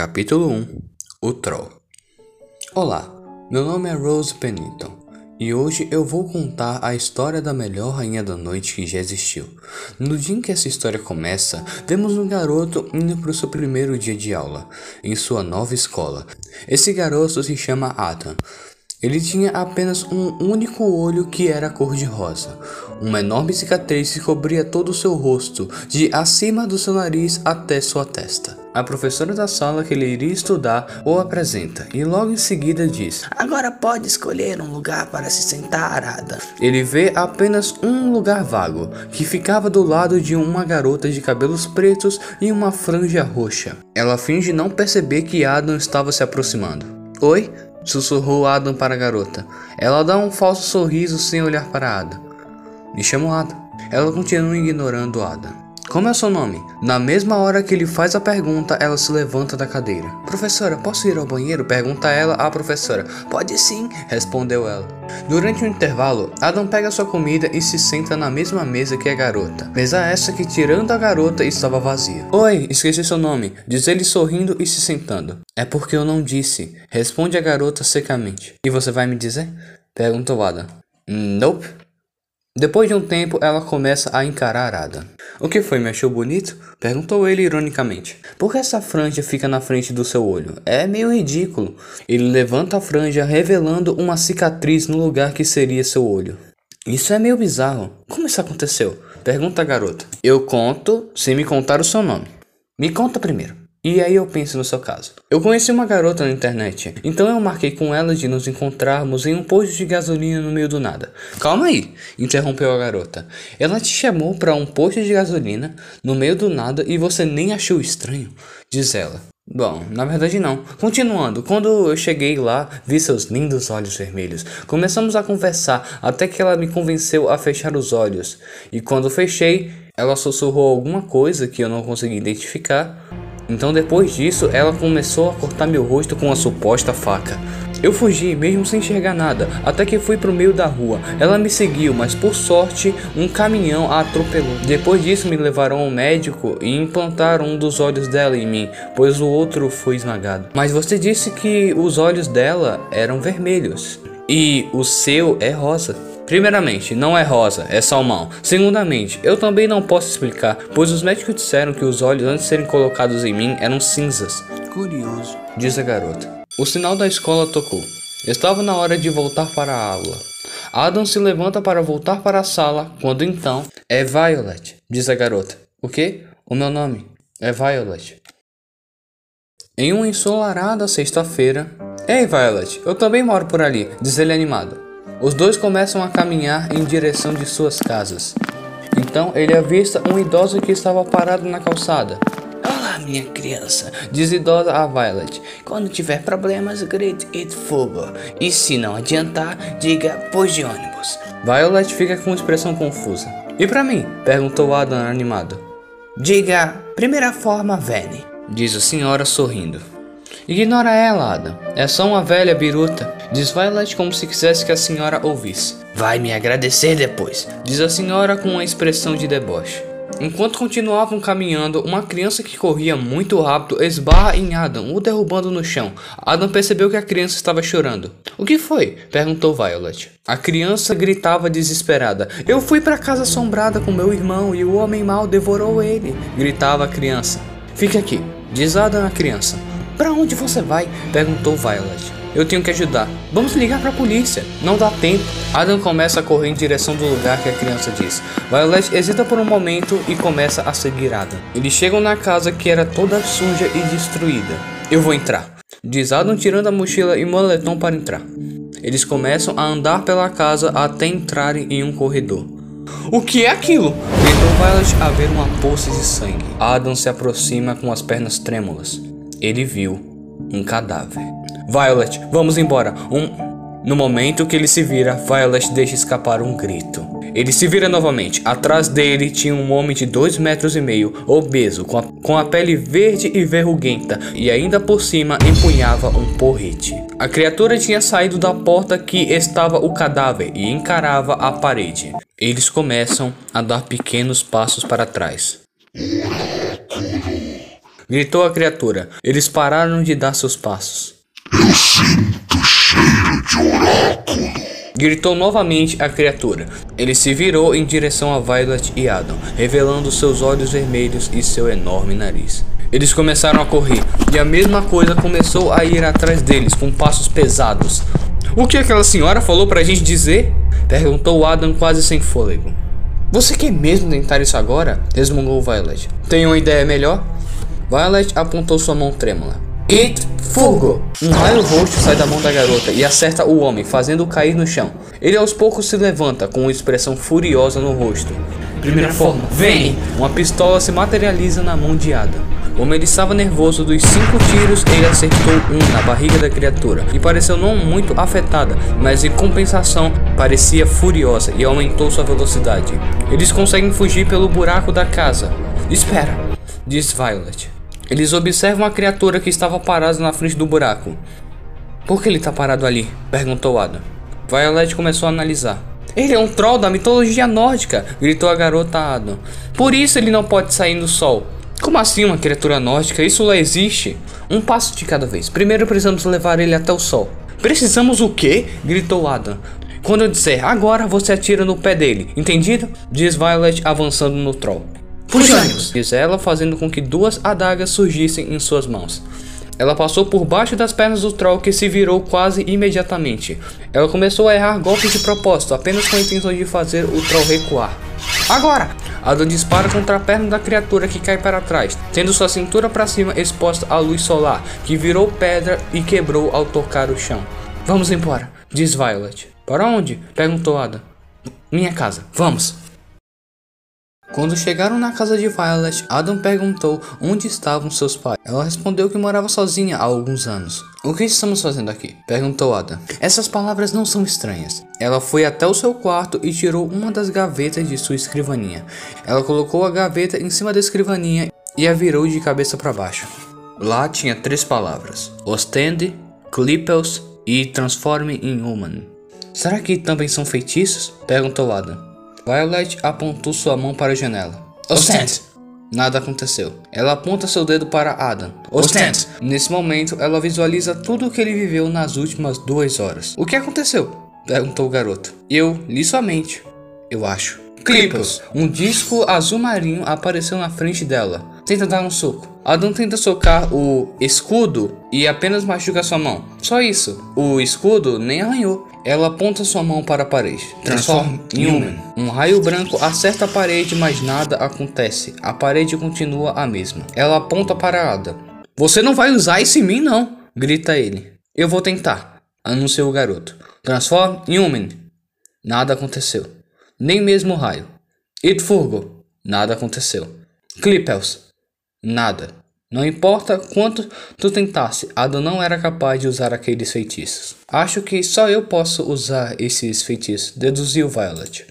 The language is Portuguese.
Capítulo 1 O Troll Olá, meu nome é Rose Pennington e hoje eu vou contar a história da melhor rainha da noite que já existiu. No dia em que essa história começa, vemos um garoto indo para o seu primeiro dia de aula, em sua nova escola. Esse garoto se chama Adam. Ele tinha apenas um único olho que era cor de rosa. Uma enorme cicatriz que cobria todo o seu rosto, de acima do seu nariz até sua testa. A professora da sala que ele iria estudar o apresenta e logo em seguida diz: Agora pode escolher um lugar para se sentar, Ada. Ele vê apenas um lugar vago, que ficava do lado de uma garota de cabelos pretos e uma franja roxa. Ela finge não perceber que Adam estava se aproximando. Oi? Sussurrou Adam para a garota. Ela dá um falso sorriso sem olhar para Adam. Me chamo Adam. Ela continua ignorando Adam. Como é o seu nome? Na mesma hora que ele faz a pergunta, ela se levanta da cadeira. Professora, posso ir ao banheiro? Pergunta ela à professora. Pode sim, respondeu ela. Durante o um intervalo, Adam pega sua comida e se senta na mesma mesa que a garota. Mesa essa que, tirando a garota, estava vazia. Oi, esqueci seu nome, diz ele sorrindo e se sentando. É porque eu não disse, responde a garota secamente. E você vai me dizer? Perguntou Adam. Nope. Depois de um tempo, ela começa a encarar Adam. O que foi, me achou bonito? Perguntou ele ironicamente. Por que essa franja fica na frente do seu olho? É meio ridículo. Ele levanta a franja, revelando uma cicatriz no lugar que seria seu olho. Isso é meio bizarro. Como isso aconteceu? Pergunta a garota. Eu conto se me contar o seu nome. Me conta primeiro. E aí eu penso no seu caso. Eu conheci uma garota na internet, então eu marquei com ela de nos encontrarmos em um posto de gasolina no meio do nada. Calma aí, interrompeu a garota. Ela te chamou para um posto de gasolina no meio do nada e você nem achou estranho? Diz ela. Bom, na verdade não. Continuando, quando eu cheguei lá, vi seus lindos olhos vermelhos. Começamos a conversar até que ela me convenceu a fechar os olhos. E quando fechei, ela sussurrou alguma coisa que eu não consegui identificar. Então depois disso, ela começou a cortar meu rosto com a suposta faca. Eu fugi, mesmo sem enxergar nada, até que fui pro meio da rua. Ela me seguiu, mas por sorte, um caminhão a atropelou. Depois disso, me levaram ao médico e implantaram um dos olhos dela em mim, pois o outro foi esmagado. Mas você disse que os olhos dela eram vermelhos e o seu é rosa. Primeiramente, não é rosa, é salmão. Segundamente, eu também não posso explicar, pois os médicos disseram que os olhos antes de serem colocados em mim eram cinzas. Curioso, diz a garota. O sinal da escola tocou. Estava na hora de voltar para a aula. Adam se levanta para voltar para a sala, quando então é Violet, diz a garota. O que? O meu nome é Violet. Em uma ensolarada sexta-feira. Ei, Violet, eu também moro por ali, diz ele animado. Os dois começam a caminhar em direção de suas casas. Então ele avista um idoso que estava parado na calçada. Olá, minha criança, diz idosa a Violet. Quando tiver problemas, grite it fogo. E se não adiantar, diga pois de ônibus. Violet fica com expressão confusa. E para mim? perguntou Adam animado. Diga primeira forma, Vene, diz a senhora sorrindo. Ignora ela, Adam. É só uma velha biruta. Diz Violet como se quisesse que a senhora ouvisse. Vai me agradecer depois, diz a senhora com uma expressão de deboche. Enquanto continuavam caminhando, uma criança que corria muito rápido esbarra em Adam, o derrubando no chão. Adam percebeu que a criança estava chorando. O que foi? perguntou Violet. A criança gritava desesperada. Eu fui para casa assombrada com meu irmão e o homem mau devorou ele, gritava a criança. Fique aqui, diz Adam à criança. Para onde você vai? perguntou Violet. Eu tenho que ajudar. Vamos ligar para a polícia. Não dá tempo. Adam começa a correr em direção do lugar que a criança diz. Violet hesita por um momento e começa a seguir Adam. Eles chegam na casa que era toda suja e destruída. Eu vou entrar. Diz Adam tirando a mochila e moletom para entrar. Eles começam a andar pela casa até entrarem em um corredor. O que é aquilo? Gritou Violet a ver uma poça de sangue. Adam se aproxima com as pernas trêmulas. Ele viu um cadáver. Violet, vamos embora. Um. No momento que ele se vira, Violet deixa escapar um grito. Ele se vira novamente. Atrás dele tinha um homem de dois metros e meio, obeso, com a, com a pele verde e verruguenta, e ainda por cima empunhava um porrete. A criatura tinha saído da porta que estava o cadáver e encarava a parede. Eles começam a dar pequenos passos para trás. Gritou a criatura. Eles pararam de dar seus passos. Eu sinto cheiro de oráculo. Gritou novamente a criatura. Ele se virou em direção a Violet e Adam, revelando seus olhos vermelhos e seu enorme nariz. Eles começaram a correr, e a mesma coisa começou a ir atrás deles com passos pesados. O que aquela senhora falou pra gente dizer? Perguntou Adam quase sem fôlego. Você quer mesmo tentar isso agora? resmungou Violet. Tem uma ideia melhor? Violet apontou sua mão trêmula. It fogo! Um raio roxo sai da mão da garota e acerta o homem, fazendo-o cair no chão. Ele aos poucos se levanta com uma expressão furiosa no rosto. Primeira forma, vem! Uma pistola se materializa na mão de Adam. Como ele estava nervoso dos cinco tiros, ele acertou um na barriga da criatura e pareceu não muito afetada, mas em compensação parecia furiosa e aumentou sua velocidade. Eles conseguem fugir pelo buraco da casa. Espera, diz Violet. Eles observam a criatura que estava parada na frente do buraco. Por que ele está parado ali? perguntou Adam. Violet começou a analisar. Ele é um troll da mitologia nórdica, gritou a garota Adam. Por isso ele não pode sair no sol. Como assim uma criatura nórdica? Isso lá existe? Um passo de cada vez. Primeiro precisamos levar ele até o sol. Precisamos o quê? gritou Adam. Quando eu disser agora, você atira no pé dele, entendido? Diz Violet avançando no troll. Fujamos! Diz ela, fazendo com que duas adagas surgissem em suas mãos. Ela passou por baixo das pernas do troll que se virou quase imediatamente. Ela começou a errar golpes de propósito, apenas com a intenção de fazer o troll recuar. Agora! Adam dispara contra a perna da criatura que cai para trás, tendo sua cintura para cima exposta à luz solar, que virou pedra e quebrou ao tocar o chão. Vamos embora, diz Violet. Para onde? perguntou Adam. Minha casa, vamos! Quando chegaram na casa de Violet, Adam perguntou onde estavam seus pais. Ela respondeu que morava sozinha há alguns anos. O que estamos fazendo aqui? perguntou Adam. Essas palavras não são estranhas. Ela foi até o seu quarto e tirou uma das gavetas de sua escrivaninha. Ela colocou a gaveta em cima da escrivaninha e a virou de cabeça para baixo. Lá tinha três palavras: Ostende, Clippels e Transforme em Human. Será que também são feitiços? perguntou Adam. Violet apontou sua mão para a janela. Ostende! Nada aconteceu. Ela aponta seu dedo para Adam. Ostende! Nesse momento, ela visualiza tudo o que ele viveu nas últimas duas horas. O que aconteceu? Perguntou o garoto. Eu li sua mente. Eu acho. Clippers. Um disco azul marinho apareceu na frente dela. Tenta dar um soco. Adam tenta socar o escudo e apenas machuca sua mão. Só isso. O escudo nem arranhou. Ela aponta sua mão para a parede. Transforma em Human. Um raio branco acerta a parede, mas nada acontece. A parede continua a mesma. Ela aponta para Ada. Você não vai usar isso em mim, não! Grita ele. Eu vou tentar, anunciou o garoto. Transforma em Human. Nada aconteceu. Nem mesmo o raio. It Furgo. Nada aconteceu. Clippels. Nada. Não importa quanto tu tentasse, Ada não era capaz de usar aqueles feitiços. Acho que só eu posso usar esses feitiços, deduziu Violet.